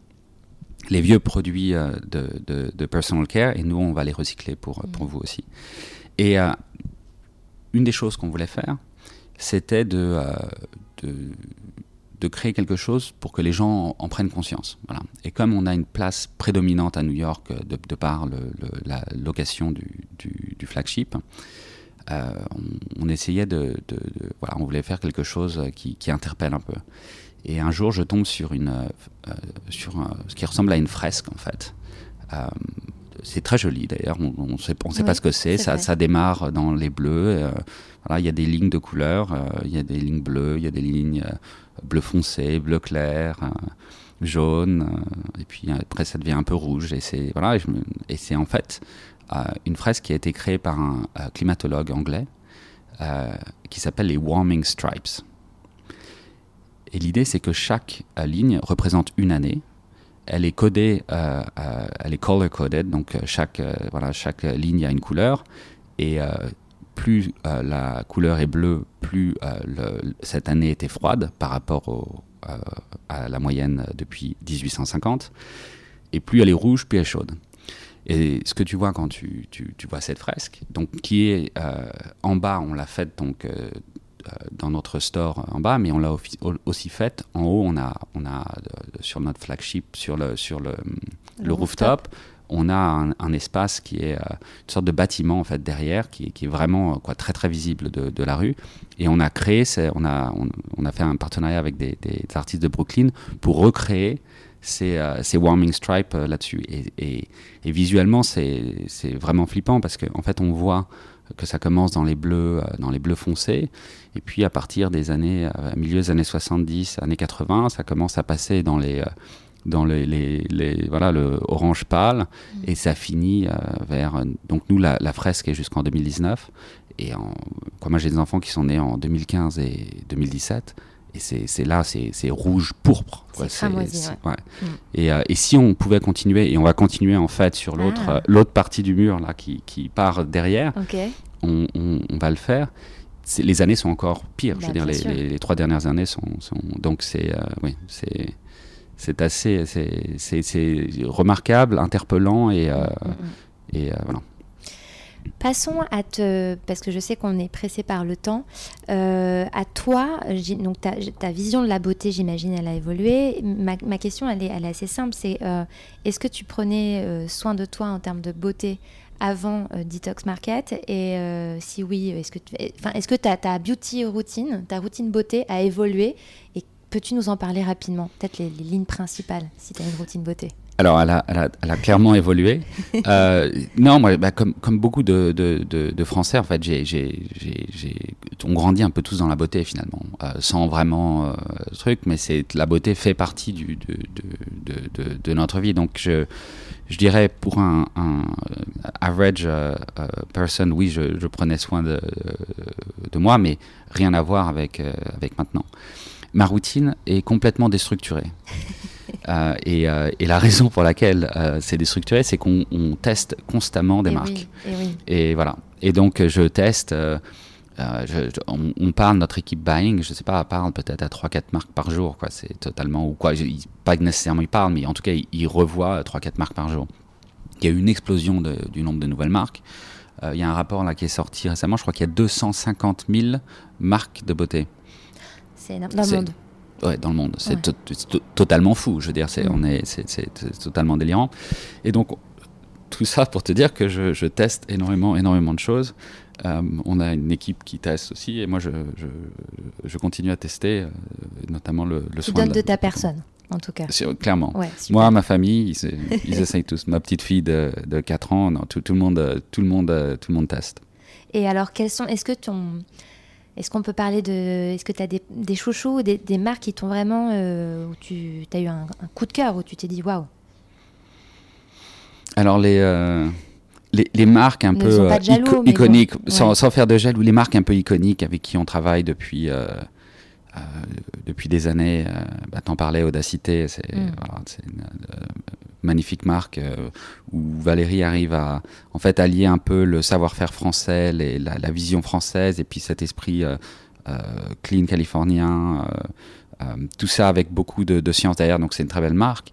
les vieux produits euh, de, de, de personal care et nous on va les recycler pour, pour vous aussi. Et euh, une des choses qu'on voulait faire, c'était de, euh, de, de créer quelque chose pour que les gens en, en prennent conscience. Voilà. Et comme on a une place prédominante à New York euh, de, de par le, le- la location du, du, du flagship, euh, on, on essayait de, de- de- voilà, on voulait faire quelque chose qui, qui interpelle un peu. Et un jour, je tombe sur, une, sur ce qui ressemble à une fresque, en fait. c'est très joli d'ailleurs, on ne sait, on sait pas ce que c'est, ça, ça, démarre dans les bleus, voilà, il y a des lignes de couleurs, il y a des lignes bleues, il y a des lignes bleu foncé, bleu clair, jaune, et puis après ça devient un peu rouge, et c'est voilà, c'est en fait une fresque qui a été créée par un climatologue anglais euh, qui s'appelle les Warming Stripes. Et l'idée, c'est que chaque euh, ligne représente une année. Elle est codée, euh, elle est color coded, donc chaque, voilà, chaque ligne a une couleur. Et plus la couleur est bleue, plus cette année était froide par rapport à la moyenne depuis 1850. Et plus elle est rouge, plus elle est chaude. Et ce que tu vois quand tu, tu, vois cette fresque, donc qui est euh, en bas, on l'a faite donc euh, euh, dans notre store en bas, mais on l'a aussi faite en haut. On a, on a sur notre flagship, sur le, sur le, le, rooftop, on a un, espace qui est une sorte de bâtiment en fait derrière, qui, est vraiment quoi très très visible de, la rue. Et on a créé, on a, on, a fait un partenariat avec des, artistes de Brooklyn pour recréer ces, euh, warming stripes euh, là-dessus. Et, visuellement, c'est vraiment flippant parce qu'en en fait, on voit que ça commence dans les bleus, euh, dans les bleus foncés, et puis à partir des années, milieu des années 70, années 80, ça commence à passer dans les dans les, les, voilà le orange pâle mmh. et ça finit vers donc nous la, fresque est jusqu'en 2019 et en, moi j'ai des enfants qui sont nés en 2015 et 2017 et c'est là, c'est rouge pourpre. C'est ouais. ouais. Mm. Et, euh, et, si on pouvait continuer, et on va continuer en fait sur l'autre ah. euh, l'autre partie du mur là qui, qui part derrière, on, on, va le faire. Les années sont encore pires. je veux bah, dire, les, les, trois dernières années sont, sont donc c'est euh, oui, c'est c'est assez c'est remarquable, interpellant et, mm, mm, et voilà. Passons à te, parce que je sais qu'on est pressé par le temps, euh, à toi, donc ta, ta, vision de la beauté, j'imagine, elle a évolué. Ma, ma question, elle est, elle est, assez simple, c'est euh, est-ce que tu prenais euh, soin de toi en termes de beauté avant Detox Market? Et si oui, est-ce que, enfin, est-ce que ta, ta beauty routine, ta routine beauté a évolué? Et peux-tu nous en parler rapidement Peut-être les, les lignes principales, si tu as une routine beauté alors, elle a, elle, a, elle a, clairement évolué. Euh, non, moi, bah, comme, comme beaucoup de, de, de, de Français, en fait, j'ai, on grandit un peu tous dans la beauté finalement, euh, sans vraiment euh, truc, mais c'est la beauté fait partie du, de, notre vie. Donc, je, je dirais pour un, un average euh, euh, person, oui, je, je, prenais soin de, de moi, mais rien à voir avec, avec maintenant. Ma routine est complètement déstructurée. Euh, euh, et, la raison pour laquelle euh, c'est déstructuré, c'est qu'on teste constamment des marques. et, voilà. Et donc, je teste. on, parle, notre équipe buying, je sais pas, parle peut-être à 3-4 marques par jour. Quoi. C'est totalement. Ou quoi, pas nécessairement ils parlent, mais en tout cas, ils, revoient 3-4 marques par jour. Il y a eu une explosion du nombre de nouvelles marques. il y a un rapport là qui est sorti récemment, je crois qu'il y a 250 000 marques de beauté. C'est énorme. Dans le monde ouais, dans le monde. C'est totalement fou. Je veux dire, c'est mm. on est, c'est totalement délirant. Et donc tout ça pour te dire que je, je teste énormément, énormément de choses. Euh, on a une équipe qui teste aussi, et moi je, je, je continue à tester, euh, notamment le, le tu donnes de, ta personne, en tout cas. Clairement. moi, ma famille, ils, ils essayent tous. Ma petite fille de, de 4 ans, non, tout, tout, le monde, tout, le monde, tout le monde teste. Et alors, quels sont. Est-ce que ton est-ce qu'on peut parler de. Est-ce que tu as des, des chouchous, des, des marques qui t'ont vraiment. Euh, où tu as eu un, coup de cœur, où tu t'es dit waouh? Alors, les. Euh, les, les, marques un peu euh, iconiques, sans, sans, faire de ou les marques un peu iconiques avec qui on travaille depuis, depuis des années. bah, T'en parlais, Audacité, c'est mm. voilà, une magnifique marque euh, où Valérie arrive à en fait allier un peu le savoir-faire français, les, la, la, vision française et puis cet esprit euh, euh, clean californien, tout ça avec beaucoup de, de science derrière. Donc c'est une très belle marque.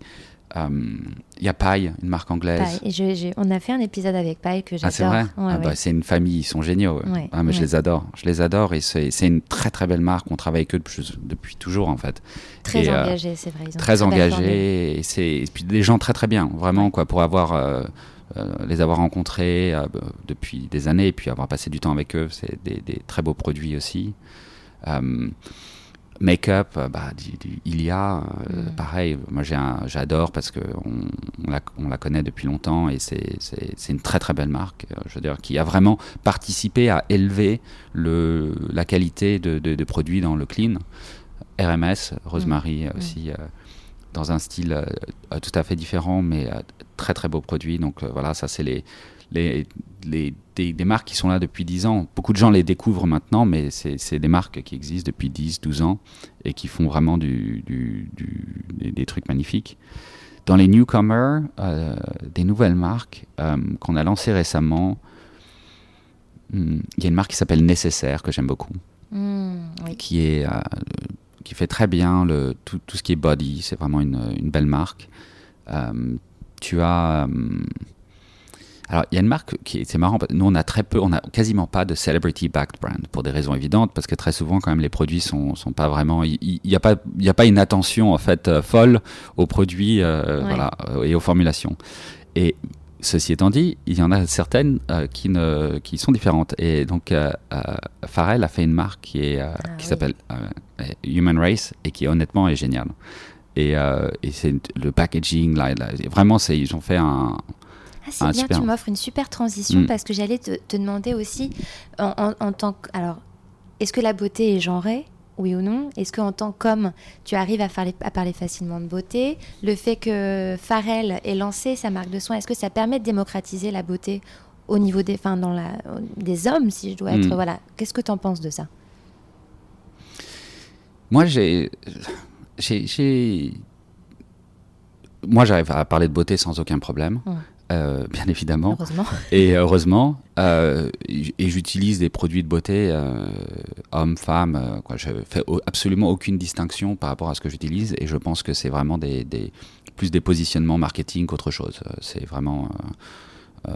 Il euh, y a Paille, une marque anglaise. Et on a fait un épisode avec Paille que j'adore. Ah, c'est vrai ah, bah, C'est une famille, ils sont géniaux. ah, mais Je les adore. Je les adore et c'est une très très belle marque. On travaille avec eux depuis, toujours en fait. Très euh, engagés, c'est vrai. très engagés. Et, et, puis des gens très très bien, vraiment, quoi, pour avoir. Euh, les avoir rencontrés depuis des années et puis avoir passé du temps avec eux, c'est des, des, très beaux produits aussi Make-up, euh, bah, du, du Ilia, euh, pareil, moi j'adore parce qu'on on la, on la connaît depuis longtemps et c'est- une très très belle marque, euh, je veux dire, qui a vraiment participé à élever le, la qualité de, de- de produits dans le clean. RMS, Rosemary aussi, euh, dans un style euh, tout à fait différent, mais très très beau produit. Donc voilà, ça c'est les, les, les- des, des marques qui sont là depuis 10 ans. Beaucoup de gens les découvrent maintenant, mais c'est des marques qui existent depuis 10, 12 ans et qui font vraiment du, du- du- des, des trucs magnifiques. Dans les newcomers, euh, des nouvelles marques euh, qu'on a lancées récemment, hmm, il y a une marque qui s'appelle Nécessaire que j'aime beaucoup Hmm, oui. qui est euh, qui fait très bien le tout, tout ce qui est body c'est vraiment une, une belle marque tu as alors il y a une marque qui est- c'est marrant parce que nous on a très peu on a quasiment pas de celebrity backed brand pour des raisons évidentes parce que très souvent quand même les produits sont sont pas vraiment il il- il y, a pas il y a pas une attention en fait euh, folle aux produits euh, Ouais. voilà euh, et aux formulations et Ceci étant dit, il y en a certaines euh, qui, ne, qui sont différentes. Et donc, Pharrell a fait une marque qui, est, Ah qui oui. s'appelle Human Race et qui honnêtement est géniale. Et, et c'est le packaging, là, là, vraiment, c'est- ils ont fait un. Ah, c'est Ah, bien, super. tu m'offres une super transition Mm. parce que j'allais te, te demander aussi, en, en- en tant que. Alors, est-ce que la beauté est genrée oui ou non? Est-ce qu'en tant qu'homme, tu arrives à, faire les- à parler facilement de beauté? Le fait que Pharrell ait lancé sa marque de soins, est-ce que ça permet de démocratiser la beauté au niveau des, enfin, dans la, des hommes, si je dois être... Mm. Voilà. Qu'est-ce que tu en penses de ça? Moi, j'ai. Moi, j'arrive à parler de beauté sans aucun problème, Ouais. Euh, bien évidemment. Heureusement. Et heureusement, euh, et j'utilise des produits de beauté, euh, hommes, femmes, euh, quoi. Je fais absolument aucune distinction par rapport à ce que j'utilise, et je pense que c'est vraiment des, des- plus des positionnements marketing qu'autre chose. C'est vraiment. Euh,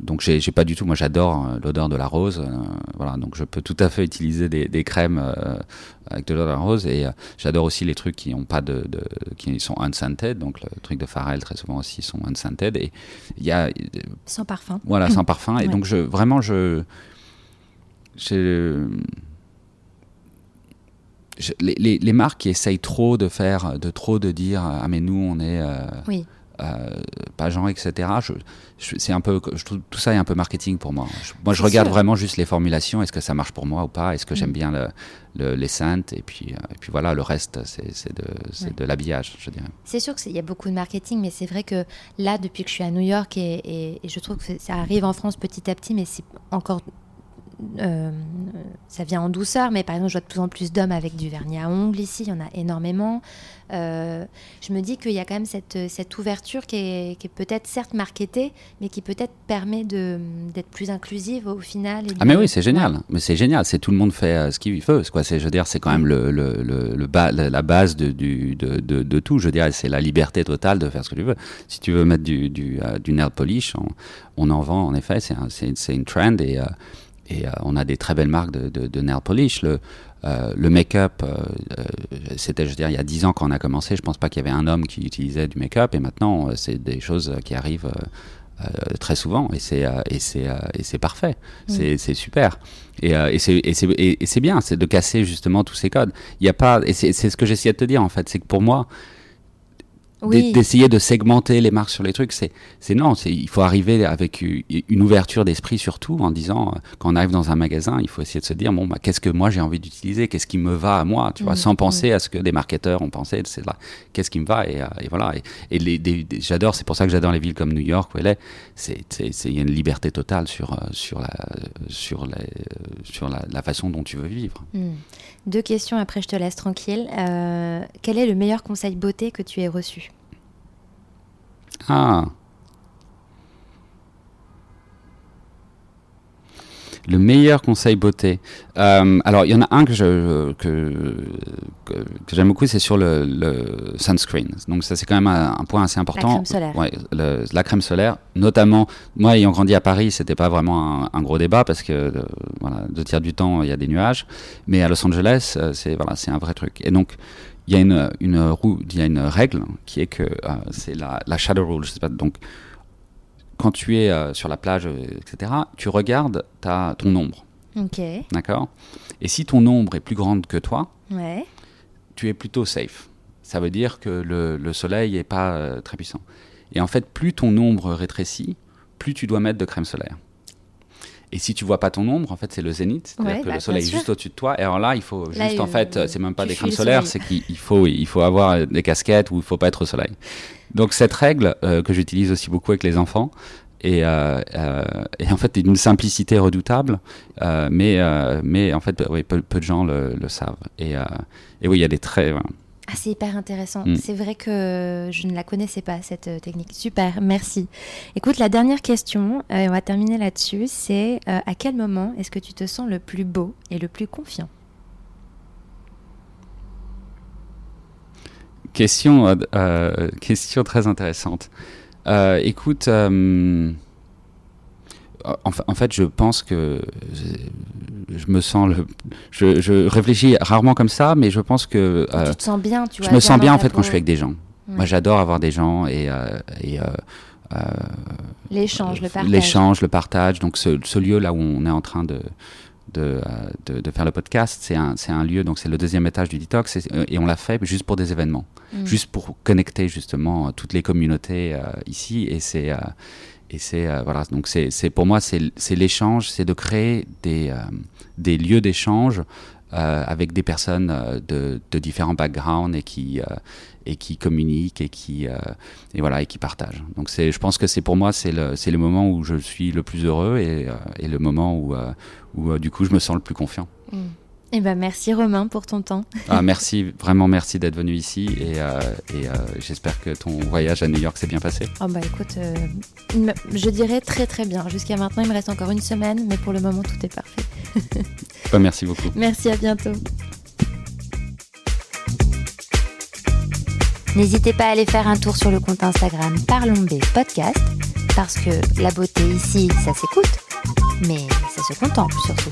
donc j'ai pas du tout. Moi, j'adore euh, l'odeur de la rose. euh, voilà, donc je peux tout à fait utiliser des, des crèmes euh, avec de l'odeur de la rose, et euh, j'adore aussi les trucs qui ont pas de, de- qui sont unscented. Donc le truc de Pharrell très souvent aussi sont unscented. Et il y a Sans parfum. voilà, sans parfum. Et Ouais. donc, je, vraiment, je. je- je- les, les- les marques qui essayent trop de faire, de trop de dire, ah mais nous on est Oui. Euh, pas genre, etc. Je, je- c'est un peu, je tout ça est un peu marketing pour moi. Je- moi, je regarde sûr. vraiment juste les formulations. Est-ce que ça marche pour moi ou pas? Est-ce que j'aime Mm. bien le, le- les scents Et puis, euh, et puis voilà, le reste, c'est, de, c'est Ouais. de l'habillage, je dirais. C'est sûr qu'il y a beaucoup de marketing, mais c'est vrai que là, depuis que je suis à New York, et, et- et je trouve que ça arrive en France petit à petit, mais c'est encore. Euh, ça vient en douceur, mais par exemple, je vois de plus en plus d'hommes avec du vernis à ongles ici, il y en a énormément. Euh, je me dis qu'il y a quand même cette, cette ouverture qui est, qui est peut-être certes marketée, mais qui peut-être permet d'être plus inclusive au final. et Ah mais oui, c'est génial. Mais c'est génial. C'est tout le monde fait euh, ce qu'il veut. Quoi, je veux dire, c'est quand même le, le, le, la base de, du, de, de, de tout. Je veux dire, c'est la liberté totale de faire ce que tu veux. Si tu veux mettre du, du, euh, du nail polish, on, on en vend en effet. C'est, un- une trend et, et euh, on a des très belles marques de, de, de nail polish. Le, euh, le make-up, euh, c'était, je veux dire, il y a 10 ans quand on a commencé, je pense pas qu'il y avait un homme qui utilisait du make-up. Et maintenant, c'est des choses qui arrivent. très souvent. Et c'est et c'est et c'est parfait. C'est c'est super. Et, et c'est bien c'est de casser justement tous ces codes. Il y a pas et c'est ce que j'essayais de te dire en fait. C'est que pour moi Oui. d'essayer de segmenter les marques sur les trucs c'est c'est non il faut arriver avec une ouverture d'esprit surtout en disant euh, quand on arrive dans un magasin il faut essayer de se dire bon bah qu'est-ce que moi j'ai envie d'utiliser? Qu'est-ce qui me va à moi? Tu vois Mhm, sans penser à ce que des marketeurs ont pensé c'est là qu'est-ce qui me va? Et, euh, et voilà. Et, j'adore c'est pour ça que j'adore les villes comme New York où elle est. C'est il y a une liberté totale sur euh, sur la sur la sur la, la façon dont tu veux vivre. Hmm. Deux questions, après je te laisse tranquille. Euh, quel est le meilleur conseil beauté que tu aies reçu? Ah. Le meilleur conseil beauté. Euh, alors, il y en a un que je que, que, que j'aime beaucoup, c'est sur le, le sunscreen. Donc ça, c'est quand même un, un point assez important. crème solaire. Ouais, le- la crème solaire, notamment. Moi, ayant grandi à Paris, c'était pas vraiment un, un gros débat parce que euh, voilà, deux tiers du temps, il y a des nuages. Mais à Los Angeles, euh, c'est voilà, c'est un vrai truc. Et donc, il y a une, une, il y a une règle qui est que euh, c'est la, la shadow rule. Je sais pas, donc, quand tu es euh, sur la plage, euh, etc., tu regardes ta, ton ombre. Ok. D'accord? Et si ton ombre est plus grande que toi, tu es plutôt safe. Ça veut dire que le, soleil n'est pas euh, très puissant. Et en fait, plus ton ombre rétrécit, plus tu dois mettre de crème solaire. Et si tu vois pas ton ombre, en fait, c'est le zénith, c'est-à-dire que le bah, soleil est juste au-dessus de toi. Et alors là, il faut juste, en fait, c'est même pas des crèmes solaires, c'est qu'il faut, il faut avoir des casquettes ou il faut pas être au soleil. Donc cette règle euh, que j'utilise aussi beaucoup avec les enfants, et, euh, euh, et, en fait d'une simplicité redoutable, mais, mais en fait oui, peu, de gens le, savent. Et, et, oui, il y a des traits. Ah, c'est hyper intéressant. Mm. C'est vrai que je ne la connaissais pas, cette technique. Super, merci. Écoute, la dernière question, on va terminer là-dessus, c'est à quel moment est-ce que tu te sens le plus beau et le plus confiant? Question, euh, euh, question très intéressante. Euh, écoute, en, fait, je pense que je, me sens le. Je, réfléchis rarement comme ça, mais je pense que. tu te sens bien, tu vois. Je me sens bien en fait quand je suis avec des gens. Moi, j'adore avoir des gens et. et l'échange, le partage. L'échange, le partage. Donc, ce, ce, lieu là où on est en train de, de, de, faire le podcast. C'est un, un, lieu, donc c'est le deuxième étage du Detox, et, et on l'a fait juste pour des événements, mm. juste pour connecter justement toutes les communautés euh, ici. Et c'est euh, et c'est euh, voilà, donc c'est pour moi c'est l'échange, c'est de créer des, des lieux d'échange avec des personnes de, de, différents backgrounds et qui et qui communiquent et qui et voilà et qui partagent. Donc c'est, je pense que c'est pour moi c'est le c'est le moment où je suis le plus heureux et, et le moment où où euh, du coup je me sens le plus confiant. Mm. Eh ben, merci Romain pour ton temps. Ah, merci, vraiment merci d'être venu ici et, euh, et euh, j'espère que ton voyage à New York s'est bien passé. Oh bah écoute, je dirais très très bien. Jusqu'à maintenant, il me reste encore une semaine, mais pour le moment, tout est parfait. Bah, merci beaucoup. Merci, à bientôt. N'hésitez pas à aller faire un tour sur le compte Instagram Parlons Podcast, parce que la beauté ici, ça s'écoute mais ça se contemple surtout.